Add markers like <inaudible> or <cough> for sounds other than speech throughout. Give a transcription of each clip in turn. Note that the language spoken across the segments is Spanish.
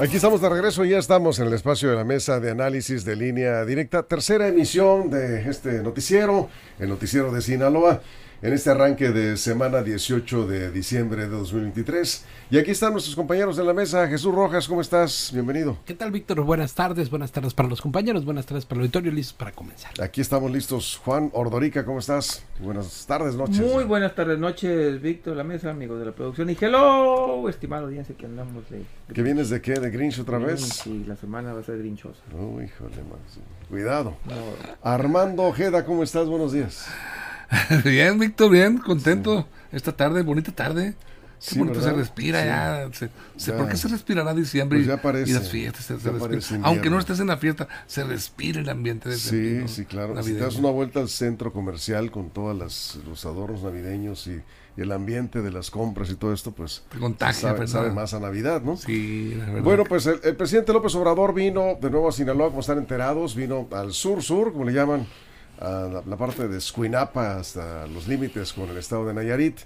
Aquí estamos de regreso, ya estamos en el espacio de la mesa de análisis de línea directa, tercera emisión de este noticiero, el noticiero de Sinaloa en este arranque de semana 18 de diciembre de 2023. Y aquí están nuestros compañeros de la mesa. Jesús Rojas, ¿cómo estás? Bienvenido. ¿Qué tal, Víctor? Buenas tardes, buenas tardes para los compañeros, buenas tardes para el auditorio, listos para comenzar. Aquí estamos listos. Juan Ordorica, ¿cómo estás? Buenas tardes, noches. Muy buenas tardes, noches, Víctor, la mesa, amigos de la producción. Y hello, estimado audiencia que andamos de... ¿Qué vienes de qué? ¿De Grinch otra vez? Sí, la semana va a ser grinchosa. Uy, híjole, más. Cuidado. Armando Ojeda, ¿cómo estás? Buenos días. <laughs> bien, Víctor, bien, contento. Esta tarde, bonita tarde. Sí, bonito se respira ya, se, ¿Por qué se respirará diciembre pues parece, y las fiestas? Se, Aunque no estés en la fiesta, se respira el ambiente de Sí, sí, claro. Si te das una vuelta al centro comercial con todos los adornos navideños y, el ambiente de las compras y todo esto, pues te contagia, sabe, sabe, más a Navidad, ¿no? Sí, la verdad. Bueno, pues el, el presidente López Obrador vino de nuevo a Sinaloa, como están enterados, vino al sur-sur, como le llaman, a la, parte de Escuinapa hasta los límites con el estado de Nayarit.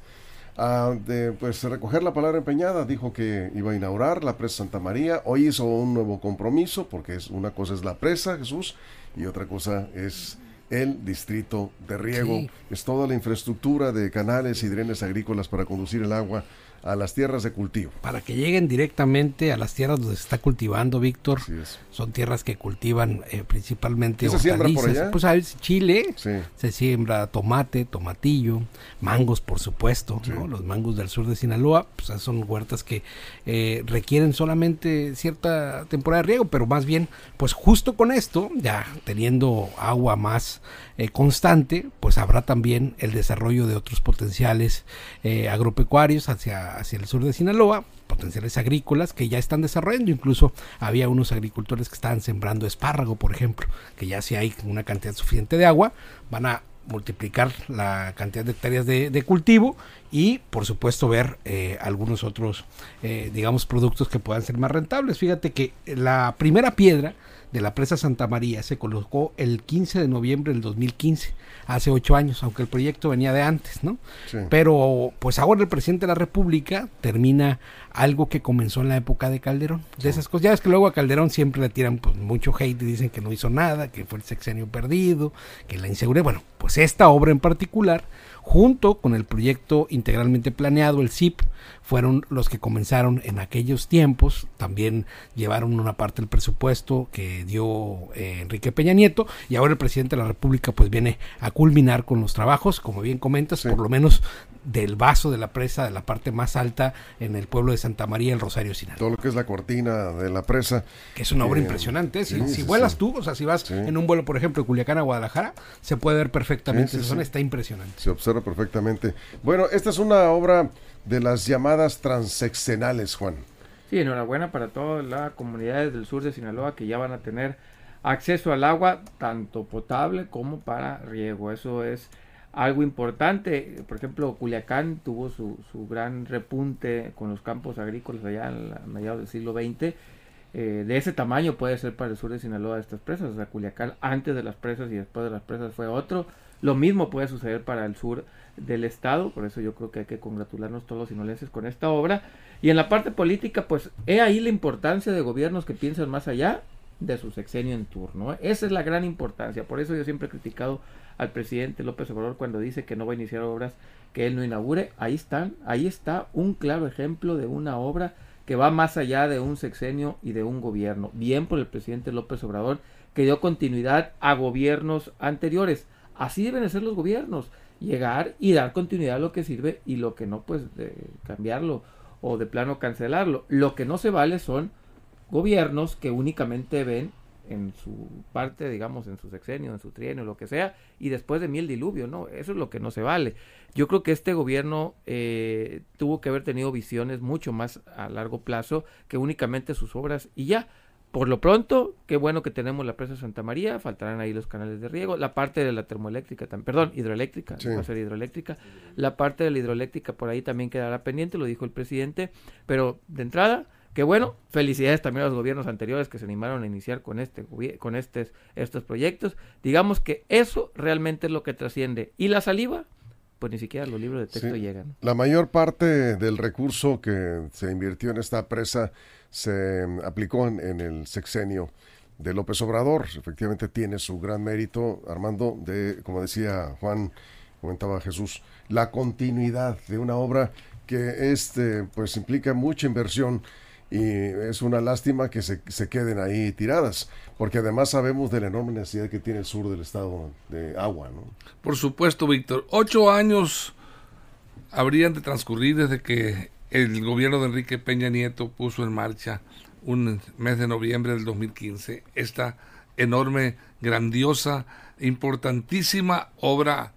A de pues recoger la palabra empeñada, dijo que iba a inaugurar la presa Santa María. Hoy hizo un nuevo compromiso, porque es una cosa es la presa, Jesús, y otra cosa es el distrito de riego. Es toda la infraestructura de canales y drenes agrícolas para conducir el agua a las tierras de cultivo. Para que lleguen directamente a las tierras donde se está cultivando, Víctor. Son tierras que cultivan eh, principalmente ¿Se siembra por allá? Pues a Chile se siembra tomate, tomatillo, mangos, por supuesto, Los mangos del sur de Sinaloa, pues son huertas que eh, requieren solamente cierta temporada de riego, pero más bien, pues justo con esto, ya teniendo agua más eh, constante, pues habrá también el desarrollo de otros potenciales agropecuarios hacia hacia el sur de Sinaloa, potenciales agrícolas que ya están desarrollando. Incluso había unos agricultores que estaban sembrando espárrago, por ejemplo, que ya si hay una cantidad suficiente de agua, van a multiplicar la cantidad de hectáreas de, cultivo y por supuesto ver eh, algunos otros eh, digamos productos que puedan ser más rentables fíjate que la primera piedra de la presa Santa María se colocó el 15 de noviembre del 2015, hace ocho años, aunque el proyecto venía de antes, ¿no? Pero pues ahora el presidente de la República termina algo que comenzó en la época de Calderón. De esas cosas, ya ves que luego a Calderón siempre le tiran pues, mucho hate y dicen que no hizo nada, que fue el sexenio perdido, que la inseguridad. Bueno, pues esta obra en particular junto con el proyecto integralmente planeado, el CIP, fueron los que comenzaron en aquellos tiempos, también llevaron una parte del presupuesto que dio eh, Enrique Peña Nieto y ahora el presidente de la República pues viene a culminar con los trabajos, como bien comentas, por lo menos del vaso de la presa, de la parte más alta en el pueblo de Santa María, el Rosario Sinaloa. Todo lo que es la cortina de la presa. Que es una obra impresionante. Si, vuelas tú, o sea, si vas en un vuelo, por ejemplo, de Culiacán a Guadalajara, se puede ver perfectamente esa zona, está impresionante. Se observa perfectamente. Bueno, esta es una obra de las llamadas transeccionales, Juan. Sí, enhorabuena para todas las comunidades del sur de Sinaloa que ya van a tener acceso al agua, tanto potable como para riego. Eso es algo importante. Por ejemplo, Culiacán tuvo su, su gran repunte con los campos agrícolas allá a mediados del siglo XX. Eh, de ese tamaño puede ser para el sur de Sinaloa estas presas. O sea, Culiacán antes de las presas y después de las presas fue otro. Lo mismo puede suceder para el sur del estado. Por eso yo creo que hay que congratularnos todos los sinolenses con esta obra. Y en la parte política, pues he ahí la importancia de gobiernos que piensan más allá de su sexenio en turno. Esa es la gran importancia. Por eso yo siempre he criticado al presidente López Obrador cuando dice que no va a iniciar obras que él no inaugure. Ahí están, ahí está un claro ejemplo de una obra que va más allá de un sexenio y de un gobierno. Bien por el presidente López Obrador que dio continuidad a gobiernos anteriores. Así deben ser los gobiernos, llegar y dar continuidad a lo que sirve y lo que no, pues de cambiarlo o de plano cancelarlo. Lo que no se vale son gobiernos que únicamente ven en su parte, digamos, en su sexenio, en su trienio, lo que sea, y después de mí el diluvio, ¿no? Eso es lo que no se vale. Yo creo que este gobierno eh, que haber tenido visiones mucho más a largo plazo que únicamente sus obras y ya. Por lo pronto, qué bueno que tenemos la presa Santa María, faltarán ahí los canales de riego, la parte de la termoeléctrica, perdón, hidroeléctrica, va a ser hidroeléctrica, la parte de la hidroeléctrica por ahí también quedará pendiente, lo dijo el presidente, pero de entrada, qué bueno, felicidades también a los gobiernos anteriores que se animaron a iniciar con este con este, estos proyectos. Digamos que eso realmente es lo que trasciende. Y la saliva, pues ni siquiera los libros de texto llegan. La mayor parte del recurso que se invirtió en esta presa se aplicó en, el sexenio de López Obrador. Efectivamente tiene su gran mérito, Armando, de, como decía Juan, comentaba Jesús, la continuidad de una obra que este, pues implica mucha inversión y es una lástima que se, se, queden ahí tiradas, porque además sabemos de la enorme necesidad que tiene el sur del estado de agua. ¿no? Por supuesto, Víctor. Ocho años habrían de transcurrir desde que el gobierno de Enrique Peña Nieto puso en marcha un mes de noviembre del 2015 esta enorme, grandiosa, importantísima obra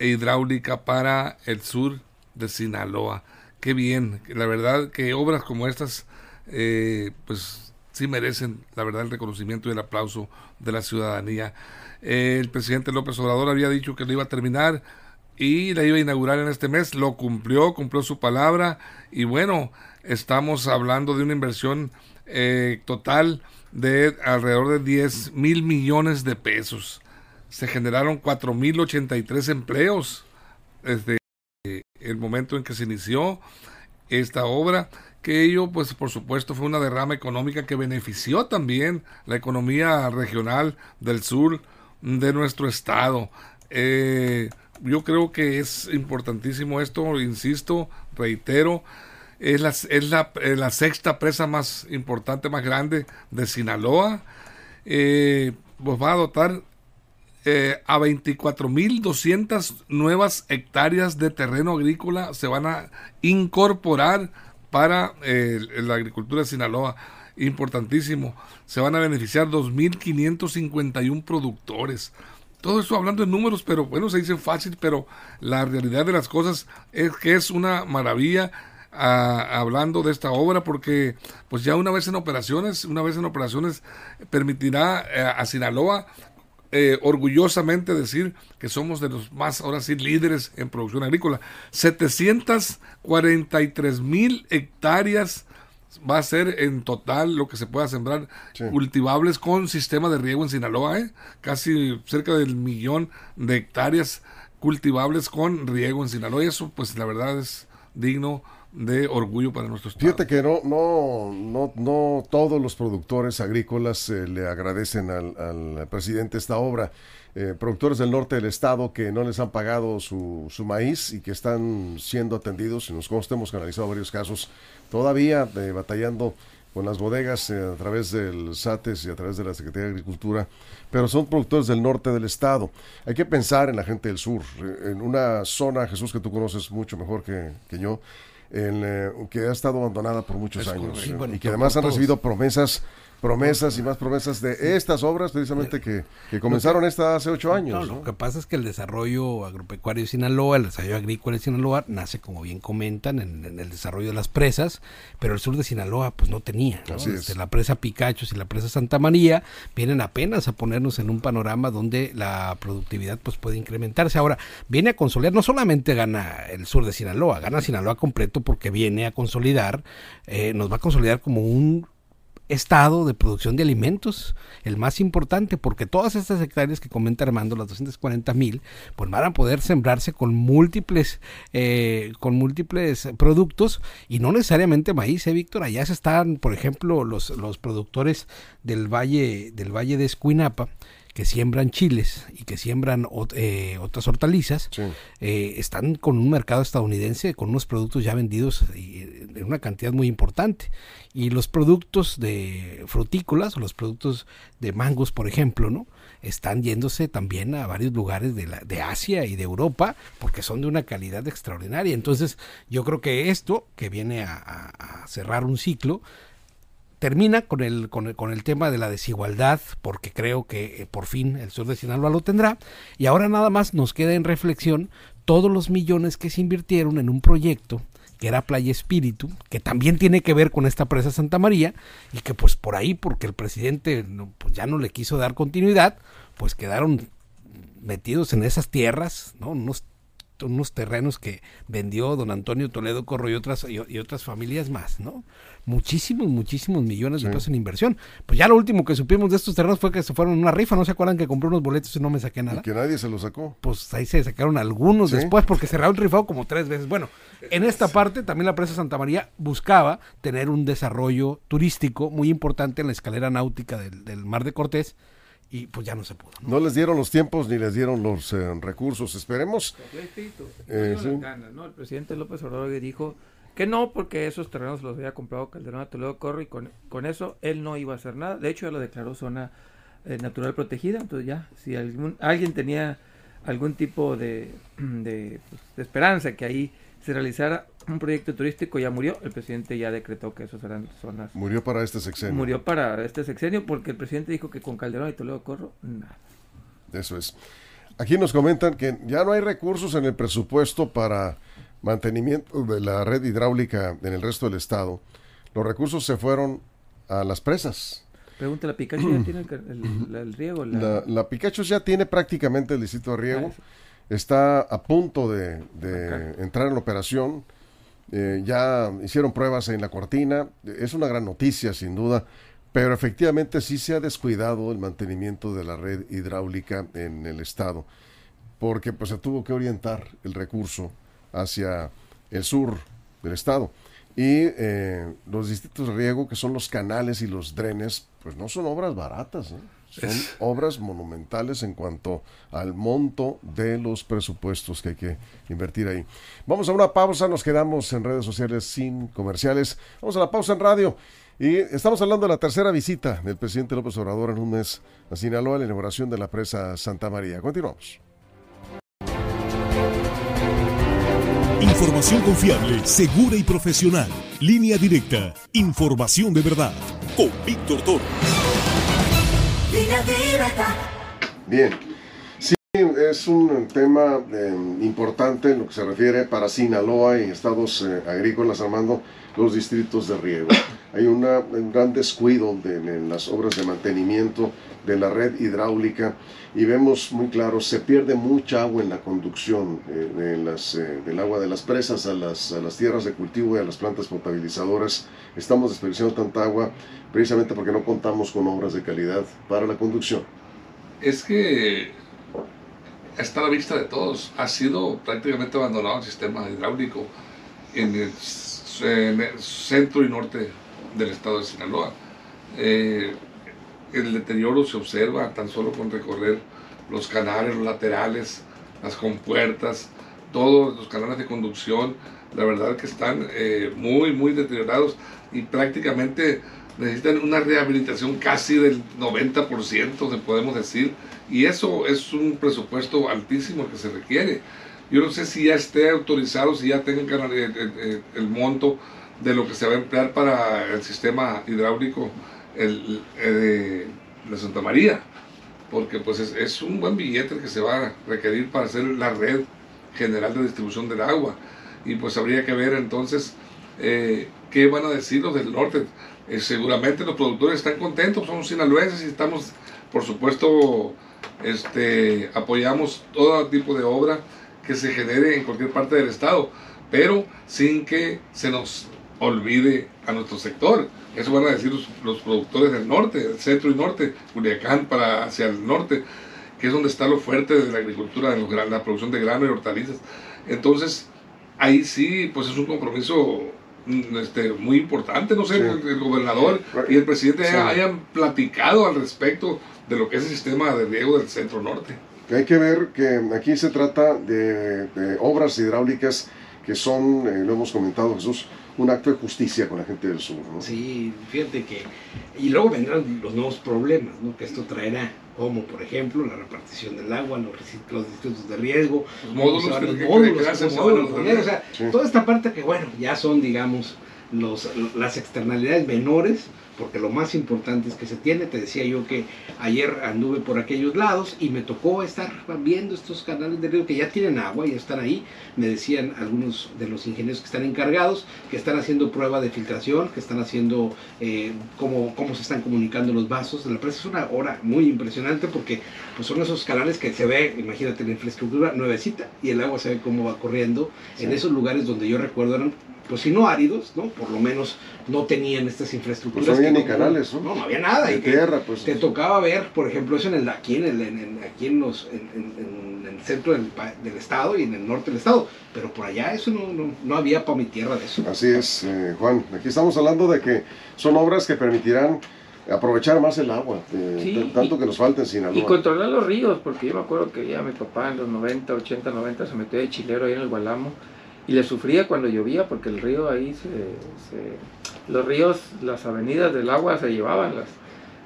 hidráulica para el sur de Sinaloa. Qué bien, la verdad que obras como estas, eh, pues sí merecen, la verdad, el reconocimiento y el aplauso de la ciudadanía. el presidente López Obrador había dicho que lo iba a terminar y la iba a inaugurar en este mes, lo cumplió, cumplió su palabra y bueno, estamos hablando de una inversión eh, total de alrededor de 10 mil millones de pesos. Se generaron 4 mil 83 empleos desde el momento en que se inició esta obra, que ello pues por supuesto fue una derrama económica que benefició también la economía regional del sur de nuestro estado. Eh, yo creo que es importantísimo esto, insisto, reitero, es la, es la, eh, la sexta presa más importante, más grande de Sinaloa. Eh, pues va a dotar eh, a 24.200 nuevas hectáreas de terreno agrícola se van a incorporar para la agricultura de Sinaloa. Importantísimo. Se van a beneficiar 2.551 productores. Todo eso hablando en números, pero bueno, se dice fácil, pero la realidad de las cosas es que es una maravilla ah, hablando de esta obra porque pues ya una vez en operaciones, una vez en operaciones permitirá eh, a Sinaloa eh, orgullosamente decir que somos de los más, ahora sí, líderes en producción agrícola. 743 mil hectáreas va a ser en total lo que se pueda sembrar cultivables con sistema de riego en Sinaloa, ¿eh? casi cerca del millón de hectáreas cultivables con riego en Sinaloa. Y eso, pues la verdad es digno de orgullo para nuestros estado. Fíjate que no, no, no, no todos los productores agrícolas eh, le agradecen al, presidente esta obra. Eh, productores del norte del estado que no les han pagado su, su maíz y que están siendo atendidos, y nos consta, hemos canalizado varios casos, todavía eh, batallando con las bodegas a través del SATES y a través de la Secretaría de Agricultura, pero son productores del norte del estado. Hay que pensar en la gente del sur, en una zona, Jesús, que tú conoces mucho mejor que, que yo, eh, que ha estado abandonada por muchos años. y que además han recibido promesas promesas y más promesas de estas obras precisamente que, comenzaron esta hace ocho años. Lo que pasa es que el desarrollo agropecuario de Sinaloa, el desarrollo agrícola de Sinaloa, nace, como bien comentan, en, el desarrollo de las presas, pero el sur de Sinaloa pues no tenía. Desde la presa Picachos y la presa Santa María vienen apenas a ponernos en un panorama donde la productividad pues puede incrementarse. Ahora, viene a consolidar, no solamente gana el sur de Sinaloa, gana Sinaloa completo porque viene a consolidar, eh, nos va a consolidar como un estado de producción de alimentos, el más importante, porque todas estas hectáreas que comenta Armando, las 240 mil, pues van a poder sembrarse con múltiples, eh, con múltiples productos y no necesariamente maíz, ¿eh, Víctor? Allá se están, por ejemplo, los, los productores del valle, del valle de Escuinapa, que siembran chiles y que siembran eh, otras hortalizas, eh, están con un mercado estadounidense con unos productos ya vendidos en una cantidad muy importante. Y los productos de frutícolas o los productos de mangos, por ejemplo, ¿no? están yéndose también a varios lugares de, la, de Asia y de Europa porque son de una calidad extraordinaria. Entonces yo creo que esto, que viene a cerrar un ciclo, termina con el, con el, con el tema de la desigualdad, porque creo que eh, por fin el sur de Sinaloa lo tendrá, y ahora nada más nos queda en reflexión todos los millones que se invirtieron en un proyecto que era Playa Espíritu, que también tiene que ver con esta presa Santa María, y que pues por ahí, porque el presidente pues ya no le quiso dar continuidad, pues quedaron metidos en esas tierras, ¿no? Unos terrenos que vendió don Antonio Toledo Corro y otras, y, otras familias más, ¿no? Muchísimos, muchísimos millones de pesos en inversión. Pues ya lo último que supimos de estos terrenos fue que se fueron en una rifa, ¿no se acuerdan que compré unos boletos y no me saqué nada? que nadie se los sacó. Pues ahí se sacaron algunos después porque se el rifado como tres veces. Bueno, en esta parte también la presa Santa María buscaba tener un desarrollo turístico muy importante en la escalera náutica del, del Mar de Cortés y pues ya no se pudo. No, les dieron los tiempos ni les dieron los eh, recursos. Esperemos. Eh, El presidente López Obrador dijo que no, porque esos terrenos los había comprado Calderón a Toledo Corro y con, con, eso él no iba a hacer nada. De hecho, ya lo declaró zona eh, natural protegida. Entonces ya, si algún, alguien tenía algún tipo de, <clears throat> de, pues, de esperanza que ahí se realizara un proyecto turístico ya murió, el presidente ya decretó que esos eran zonas. Murió para este sexenio. Murió para este sexenio porque el presidente dijo que con Calderón y Toledo Corro, nada. Eso es. Aquí nos comentan que ya no hay recursos en el presupuesto para mantenimiento de la red hidráulica en el resto del estado. Los recursos se fueron a las presas. Pregúntale, ¿la Pikachu ya <clears throat> tiene el, riego? La... La, Pikachu ya tiene prácticamente el distrito de riego. Ah, Está a punto de, entrar en la operación eh, ya hicieron pruebas en la cortina, es una gran noticia sin duda, pero efectivamente sí se ha descuidado el mantenimiento de la red hidráulica en el estado, porque pues se tuvo que orientar el recurso hacia el sur del estado. Y eh, los distritos de riego, que son los canales y los drenes, pues no son obras baratas. ¿eh? Son obras monumentales en cuanto al monto de los presupuestos que hay que invertir ahí. Vamos a una pausa, nos quedamos en redes sociales sin comerciales. Vamos a la pausa en radio. Y estamos hablando de la tercera visita del presidente López Obrador en un mes a Sinaloa, la inauguración de la presa Santa María. Continuamos. Información confiable, segura y profesional. Línea directa. Información de verdad. Con Víctor Toro. Bien. Sí, es un tema eh, importante en lo que se refiere para Sinaloa y estados eh, agrícolas, armando los distritos de riego. Hay una, un gran descuido en las obras de mantenimiento de la red hidráulica y vemos muy claro, se pierde mucha agua en la conducción eh, las, del agua de las presas a las, a las tierras de cultivo y a las plantas potabilizadoras. Estamos desperdiciando tanta agua precisamente porque no contamos con obras de calidad para la conducción. Es que está a la vista de todos, ha sido prácticamente abandonado el sistema hidráulico en el, centro y norte del estado de Sinaloa. Eh, el deterioro se observa tan solo con recorrer los canales, los laterales, las compuertas, todos los canales de conducción, la verdad que están eh, muy, muy deteriorados y prácticamente necesitan una rehabilitación casi del 90%, se podemos decir, y eso es un presupuesto altísimo que se requiere. Yo no sé si ya esté autorizado, si ya tengan el, el, monto de lo que se va a emplear para el sistema hidráulico el, de Santa María, porque pues es, un buen billete que se va a requerir para hacer la red general de distribución del agua. Y pues habría que ver entonces eh, qué van a decir los del norte. Eh, seguramente los productores están contentos, somos sinaloenses y estamos, por supuesto, este, apoyamos todo tipo de obra que se genere en cualquier parte del estado, pero sin que se nos olvide a nuestro sector. Eso van a decir los, productores del norte, del centro y norte, Culiacán para hacia el norte, que es donde está lo fuerte de la agricultura, de la producción de grano y hortalizas. Entonces, ahí sí, pues es un compromiso mm, este, muy importante. No sé, el, gobernador y el presidente hayan platicado al respecto de lo que es el sistema de riego del centro norte. Hay que ver que aquí se trata de, obras hidráulicas que son, eh, lo hemos comentado Jesús, un acto de justicia con la gente del sur. ¿no? Sí, fíjate que... Y luego vendrán los nuevos problemas ¿no? que esto traerá, como por ejemplo la repartición del agua, los, los distritos de riesgo, los módulos, módulos, o sea, toda esta parte que bueno, ya son digamos los, las externalidades menores porque lo más importante es que se tiene. Te decía yo que ayer anduve por aquellos lados y me tocó estar viendo estos canales de río que ya tienen agua, y están ahí. Me decían algunos de los ingenieros que están encargados que están haciendo prueba de filtración, que están haciendo eh, cómo, cómo se están comunicando los vasos. La presa es una hora muy impresionante porque pues, son esos canales que se ve, imagínate la infraestructura nuevecita y el agua se ve cómo va corriendo en esos lugares donde yo recuerdo eran pues si no áridos, ¿no? Por lo menos no tenían estas infraestructuras. Pues no había ni canales, ¿no? No, había nada. y tierra, pues. Te tocaba ver, por ejemplo, eso en el, aquí, en el, aquí en, los, en, el centro del, del, estado y en el norte del estado, pero por allá eso no, no, había para mi tierra de eso. Así es, eh, Juan. Aquí estamos hablando de que son obras que permitirán aprovechar más el agua, tanto que nos falta en Sinaloa. Y controlar los ríos, porque yo me acuerdo que ya mi papá en los 90, 80, 90 se metió de chilero ahí en el Gualamo y le sufría cuando llovía porque el río ahí se, los ríos, las avenidas del agua se llevaban las,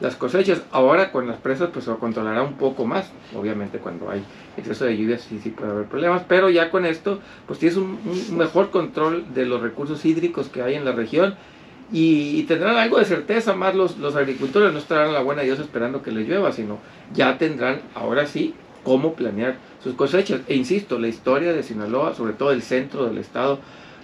las cosechas. Ahora con las presas pues se controlará un poco más, obviamente cuando hay exceso de lluvia sí, sí puede haber problemas, pero ya con esto pues tienes un, mejor control de los recursos hídricos que hay en la región. Y, tendrán algo de certeza más los, los agricultores, no estarán a la buena Dios esperando que les llueva, sino ya tendrán ahora sí cómo planear sus cosechas. E insisto, la historia de Sinaloa, sobre todo el centro del estado,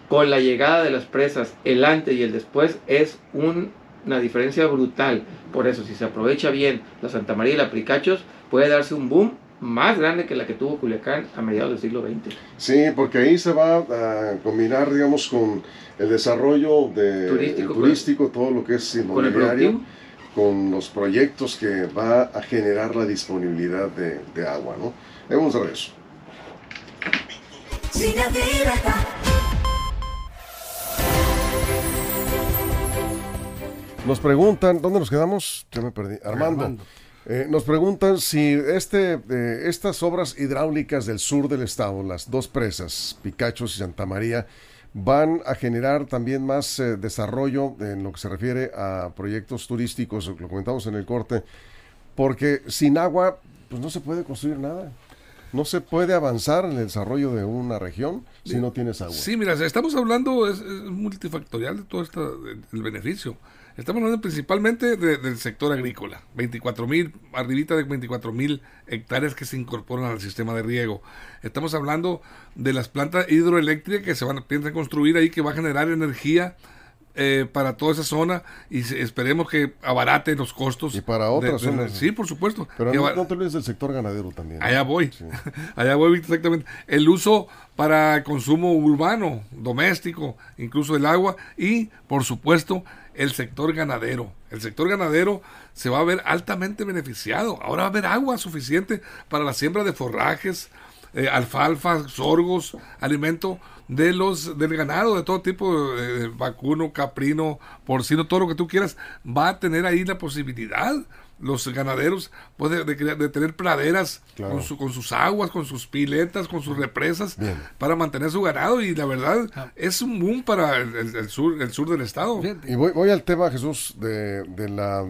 con la llegada de las presas, el antes y el después, es una diferencia brutal. Por eso, si se aprovecha bien la Santa María y la Pricachos, puede darse un boom más grande que la que tuvo Culiacán a mediados del siglo XX. Sí, porque ahí se va a combinar, digamos, con el desarrollo de turístico, todo lo que es inmobiliario con los proyectos que va a generar la disponibilidad de, agua, ¿no? Vemos a eso. Nos preguntan, ¿dónde nos quedamos? Ya me perdí. Armando. Eh, nos preguntan si este, eh, estas obras hidráulicas del sur del estado, las dos presas, Picachos y Santa María, van a generar también más eh, desarrollo en lo que se refiere a proyectos turísticos, lo comentamos en el corte, porque sin agua pues no se puede construir nada. No se puede avanzar en el desarrollo de una región si no tienes agua. Sí, mira, estamos hablando, es, multifactorial de todo esto, el beneficio. Estamos hablando principalmente del sector agrícola, 24 mil, arribita de 24 mil hectáreas que se incorporan al sistema de riego. Estamos hablando de las plantas hidroeléctricas que se van a construir ahí, que va a generar energía eh, para toda esa zona y esperemos que abarate los costos. Y para otras zonas. Sí, por supuesto. Pero no, te olvides del sector ganadero también. Allá voy. <laughs> Allá voy exactamente. El uso para consumo urbano, doméstico, incluso el agua y, por supuesto, el sector ganadero. El sector ganadero se va a ver altamente beneficiado. Ahora va a haber agua suficiente para la siembra de forrajes, eh, alfalfa, sorgos, alimento de los del ganado, de todo tipo, de vacuno, caprino, porcino, todo lo que tú quieras, va a tener ahí la posibilidad los ganaderos pues, de, tener praderas con, su, con sus aguas, con sus piletas, con sus represas para mantener su ganado y la verdad ah. es un boom para el, sur el sur del estado. Y voy, voy al tema, Jesús, de, la,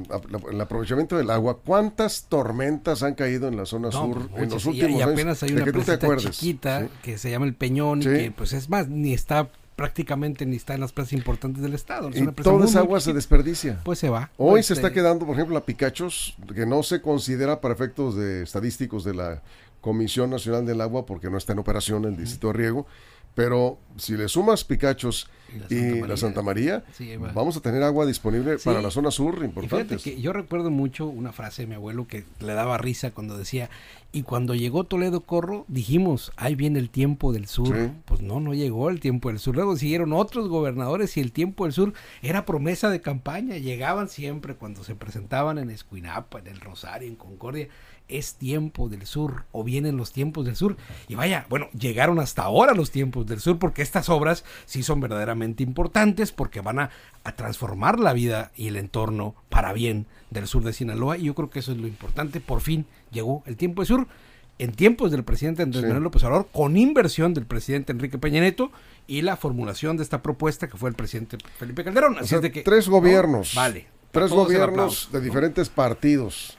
el aprovechamiento del agua. ¿Cuántas tormentas han caído en la zona sur en los últimos y, apenas hay una presita chiquita que se llama el Peñón y que pues es más, ni está prácticamente ni está en las plazas importantes del estado. y toda esa agua se desperdicia. Pues se va. Hoy se está quedando, por ejemplo, la Picachos, que no se considera para efectos de estadísticos de la Comisión Nacional del Agua, porque no está en operación el distrito de riego, pero si le sumas Picachos y la Santa María, vamos a tener agua disponible para la zona sur importante. yo recuerdo mucho una frase de mi abuelo que le daba risa cuando decía, y cuando llegó Toledo Corro, dijimos, ahí viene el tiempo del sur. Pues no, no llegó el tiempo del sur. Luego siguieron otros gobernadores y el tiempo del sur era promesa de campaña. Llegaban siempre cuando se presentaban en Escuinapa, en el Rosario, en Concordia es tiempo del sur o vienen los tiempos del sur. Y vaya, bueno, llegaron hasta ahora los tiempos del sur porque estas obras sí son verdaderamente importantes porque van a, transformar la vida y el entorno para bien del sur de Sinaloa y yo creo que eso es lo importante. Por fin llegó el tiempo del sur en tiempos del presidente Andrés Manuel López Obrador, con inversión del presidente Enrique Peña Nieto y la formulación de esta propuesta que fue el presidente Felipe Calderón. Así de que, tres gobiernos. Vale. Tres gobiernos de diferentes partidos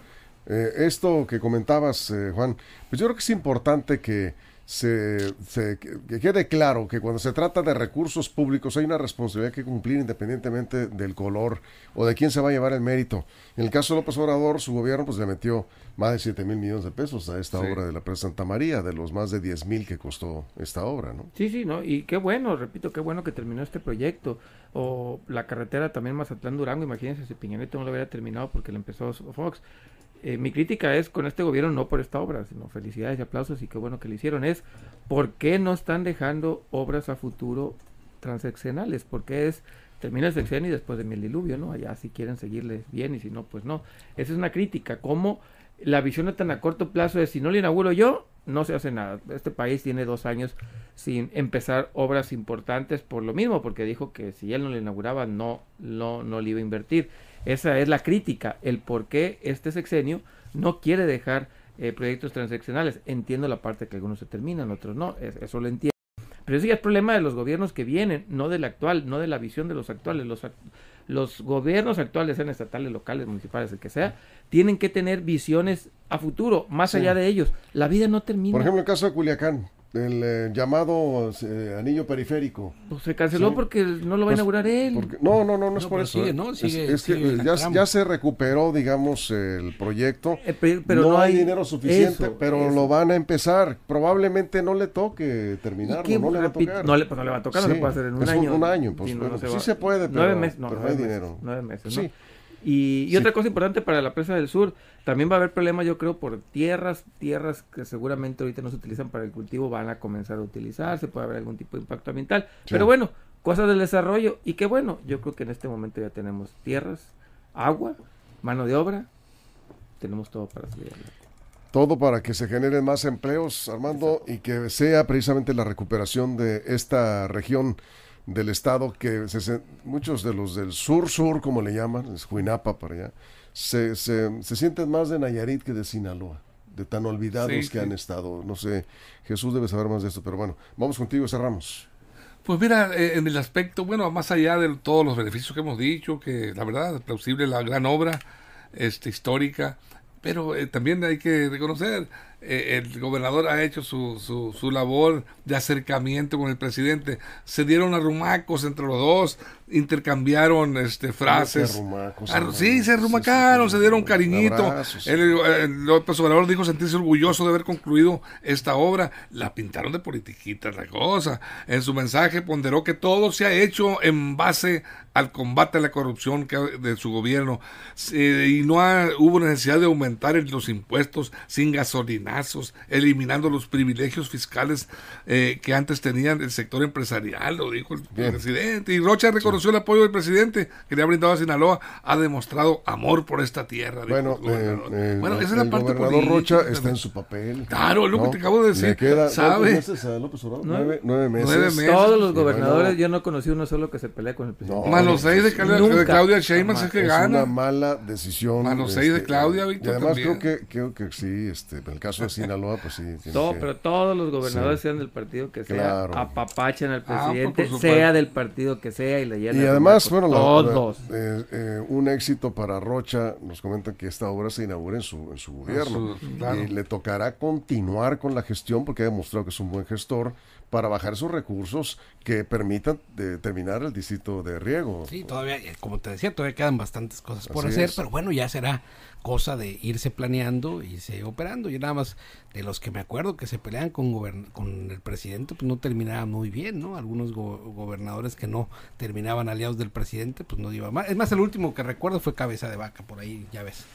eh, esto que comentabas, eh, Juan, pues yo creo que es importante que se, que quede claro que cuando se trata de recursos públicos hay una responsabilidad que cumplir independientemente del color o de quién se va a llevar el mérito. En el caso de López Obrador, su gobierno pues le metió más de 7 mil millones de pesos a esta obra de la Presa Santa María, de los más de 10 mil que costó esta obra, ¿no? Sí, sí, ¿no? Y qué bueno, repito, qué bueno que terminó este proyecto. O la carretera también Mazatlán-Durango, imagínense si Piñaneto no lo hubiera terminado porque le empezó Fox. Eh, mi crítica es con este gobierno no por esta obra, sino felicidades y aplausos y qué bueno que le hicieron, es por qué no están dejando obras a futuro transaccionales, porque es termina el sexenio y después de mi diluvio, ¿no? Allá si quieren seguirles bien y si no, pues no. Esa es una crítica, como la visión tan a corto plazo es si no le inauguro yo, no se hace nada. Este país tiene dos años sin empezar obras importantes por lo mismo, porque dijo que si él no le inauguraba, no, no, no le iba a invertir. Esa es la crítica, el por qué este sexenio no quiere dejar eh, proyectos transaccionales. Entiendo la parte que algunos se terminan, otros no, eso lo entiendo. Pero ya es problema de los gobiernos que vienen, no del actual, no de la visión de los actuales. Los, los gobiernos actuales, sean estatales, locales, municipales, el que sea, tienen que tener visiones a futuro, más allá de ellos. La vida no termina. Por ejemplo, el caso de Culiacán el eh, llamado eh, anillo periférico. Pues se canceló porque no lo va a pues, inaugurar él. no, no, no, no es por eso. ¿eh? es, que ya, se recuperó, digamos, el proyecto. pero no, hay dinero suficiente, pero lo van a empezar. Probablemente no le toque terminarlo, no le va a tocar. No le, pues no le va a tocar, no se puede hacer en un año. Un, año, pues, sí se puede, pero, nueve meses, no, hay dinero. Nueve meses, ¿no? Y, otra cosa importante para la presa del sur, también va a haber problemas yo creo por tierras, tierras que seguramente ahorita no se utilizan para el cultivo van a comenzar a utilizarse, puede haber algún tipo de impacto ambiental. Pero bueno, cosas del desarrollo y qué bueno, yo creo que en este momento ya tenemos tierras, agua, mano de obra, tenemos todo para salir Todo para que se generen más empleos, Armando, y que sea precisamente la recuperación de esta región del estado que muchos de los del sur-sur, como le llaman, es Huinapa para allá, se, se, sienten más de Nayarit que de Sinaloa, de tan olvidados que han estado. No sé, Jesús debe saber más de esto, pero bueno, vamos contigo, cerramos. Pues mira, eh, en el aspecto, bueno, más allá de todos los beneficios que hemos dicho, que la verdad es plausible la gran obra este, histórica, pero eh, también hay que reconocer eh, el gobernador ha hecho su, su, su, labor de acercamiento con el presidente. Se dieron arrumacos entre los dos, intercambiaron este, frases. sí, se arrumacaron, se dieron cariñito. El, López Obrador dijo sentirse orgulloso de haber concluido esta obra. La pintaron de politiquita la cosa. En su mensaje ponderó que todo se ha hecho en base al combate a la corrupción que, de su gobierno y no hubo necesidad de aumentar los impuestos sin gasolina eliminando los privilegios fiscales eh, que antes tenían el sector empresarial, lo dijo el presidente. Y Rocha reconoció el apoyo del presidente que le ha brindado a Sinaloa, ha demostrado amor por esta tierra. Bueno, eh, bueno esa es la parte gobernador Rocha está en su papel. Claro, lo que te acabo de decir. Queda, ¿sabe? Meses a López Nueve, nueve, meses. Todos los gobernadores, yo no conocí uno solo que se pelee con el presidente. Más los seis de, Claudia Sheinbaum es que gana. Es una mala decisión. Más los seis de este, Claudia, Víctor. Y además creo que, creo que sí, este, en el caso de Sinaloa, pues sí. Todo, Pero todos los gobernadores sean del partido que sea, apapachen al ah, presidente, sea del partido que sea y le Y además, bueno, todos. Eh, eh, un éxito para Rocha, nos comentan que esta obra se inaugura en su, en su gobierno. Y le tocará continuar con la gestión porque ha demostrado que es un buen gestor para bajar esos recursos que permitan terminar el distrito de riego. Sí, todavía, eh, como te decía, todavía quedan bastantes cosas por hacer, pero bueno, ya será cosa de irse planeando y irse operando. Yo nada más de los que me acuerdo que se pelean con, con el presidente, pues no terminaban muy bien, ¿no? Algunos gobernadores que no terminaban aliados del presidente, pues no iba mal. Es más, el último que recuerdo fue Cabeza de Vaca, por ahí, ya ves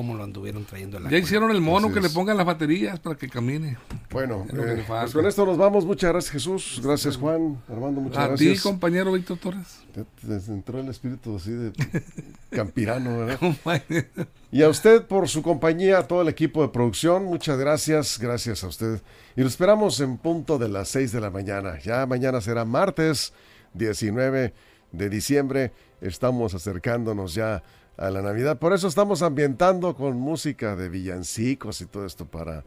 cómo lo anduvieron trayendo la Ya hicieron el mono que le pongan las baterías para que camine. Bueno, eh, pues con esto nos vamos. Muchas gracias Jesús, gracias Juan, Armando, muchas gracias. A ti, compañero Víctor Torres. Te, entró el espíritu así de <laughs> campirano, ¿verdad? y a usted por su compañía, a todo el equipo de producción, muchas gracias, gracias a usted. Y lo esperamos en punto de las 6 de la mañana. Ya mañana será martes 19 de diciembre. Estamos acercándonos ya a la Navidad. Por eso estamos ambientando con música de villancicos y todo esto para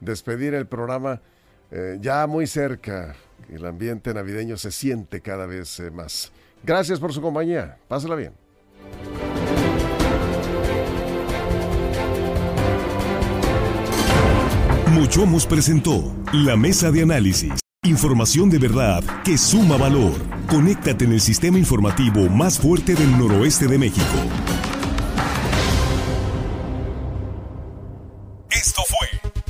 despedir el programa eh, ya muy cerca. El ambiente navideño se siente cada vez eh, más. Gracias por su compañía. Pásela bien. Mochomos presentó la mesa de análisis. Información de verdad que suma valor. Conéctate en el sistema informativo más fuerte del noroeste de México.